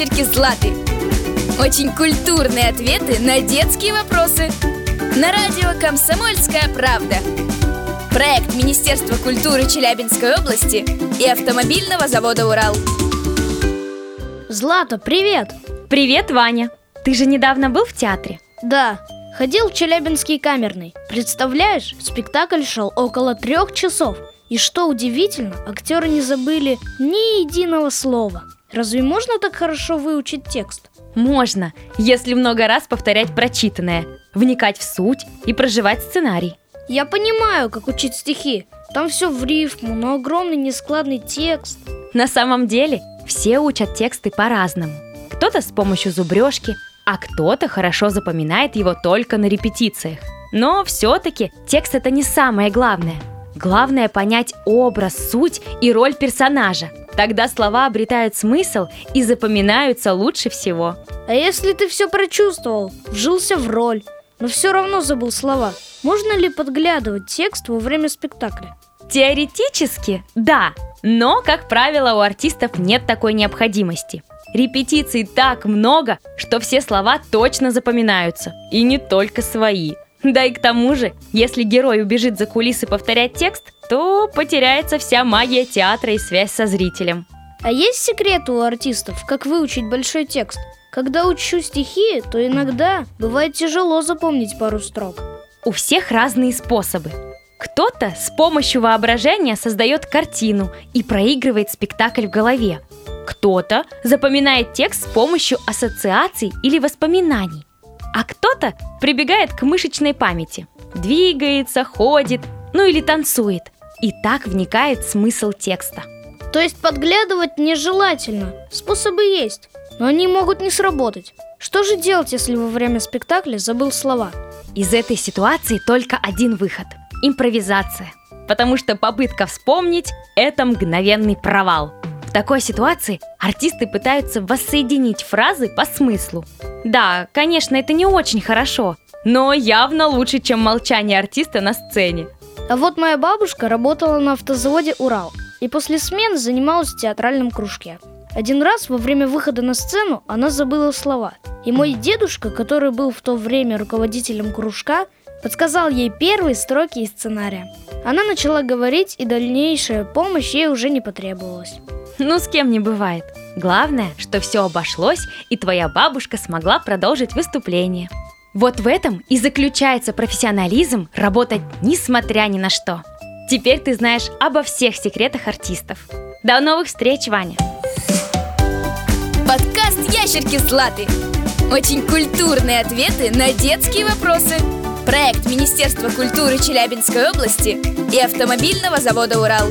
ящерки Златы. Очень культурные ответы на детские вопросы. На радио «Комсомольская правда». Проект Министерства культуры Челябинской области и автомобильного завода «Урал». Злата, привет! Привет, Ваня! Ты же недавно был в театре? Да, ходил в Челябинский камерный. Представляешь, спектакль шел около трех часов. И что удивительно, актеры не забыли ни единого слова. Разве можно так хорошо выучить текст? Можно, если много раз повторять прочитанное, вникать в суть и проживать сценарий. Я понимаю, как учить стихи. Там все в рифму, но огромный нескладный текст. На самом деле, все учат тексты по-разному. Кто-то с помощью зубрежки, а кто-то хорошо запоминает его только на репетициях. Но все-таки текст это не самое главное. Главное понять образ, суть и роль персонажа. Тогда слова обретают смысл и запоминаются лучше всего. А если ты все прочувствовал, вжился в роль, но все равно забыл слова, можно ли подглядывать текст во время спектакля? Теоретически, да, но, как правило, у артистов нет такой необходимости. Репетиций так много, что все слова точно запоминаются. И не только свои. Да и к тому же, если герой убежит за кулисы повторять текст, то потеряется вся магия театра и связь со зрителем. А есть секреты у артистов, как выучить большой текст? Когда учу стихи, то иногда бывает тяжело запомнить пару строк. У всех разные способы. Кто-то с помощью воображения создает картину и проигрывает спектакль в голове. Кто-то запоминает текст с помощью ассоциаций или воспоминаний. А кто-то прибегает к мышечной памяти. Двигается, ходит, ну или танцует. И так вникает смысл текста. То есть подглядывать нежелательно. Способы есть, но они могут не сработать. Что же делать, если во время спектакля забыл слова? Из этой ситуации только один выход – импровизация. Потому что попытка вспомнить – это мгновенный провал. В такой ситуации артисты пытаются воссоединить фразы по смыслу. Да, конечно, это не очень хорошо, но явно лучше, чем молчание артиста на сцене. А вот моя бабушка работала на автозаводе «Урал» и после смены занималась в театральном кружке. Один раз во время выхода на сцену она забыла слова. И мой дедушка, который был в то время руководителем кружка, подсказал ей первые строки из сценария. Она начала говорить, и дальнейшая помощь ей уже не потребовалась. Ну, с кем не бывает. Главное, что все обошлось, и твоя бабушка смогла продолжить выступление. Вот в этом и заключается профессионализм работать несмотря ни на что. Теперь ты знаешь обо всех секретах артистов. До новых встреч, Ваня! Подкаст «Ящерки Златы». Очень культурные ответы на детские вопросы. Проект Министерства культуры Челябинской области и автомобильного завода «Урал».